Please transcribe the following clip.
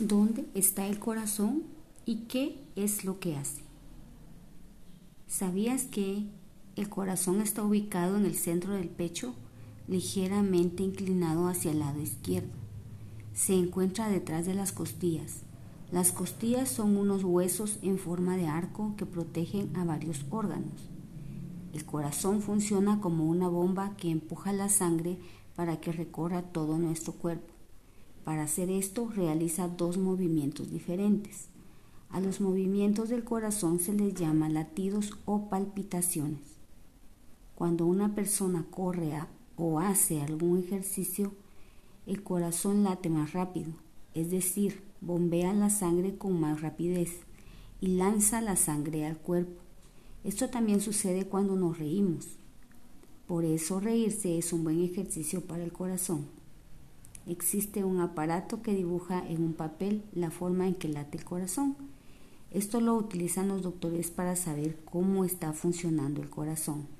¿Dónde está el corazón y qué es lo que hace? ¿Sabías que el corazón está ubicado en el centro del pecho, ligeramente inclinado hacia el lado izquierdo? Se encuentra detrás de las costillas. Las costillas son unos huesos en forma de arco que protegen a varios órganos. El corazón funciona como una bomba que empuja la sangre para que recorra todo nuestro cuerpo. Para hacer esto realiza dos movimientos diferentes. A los movimientos del corazón se les llama latidos o palpitaciones. Cuando una persona corre o hace algún ejercicio, el corazón late más rápido, es decir, bombea la sangre con más rapidez y lanza la sangre al cuerpo. Esto también sucede cuando nos reímos. Por eso reírse es un buen ejercicio para el corazón existe un aparato que dibuja en un papel la forma en que late el corazón. Esto lo utilizan los doctores para saber cómo está funcionando el corazón.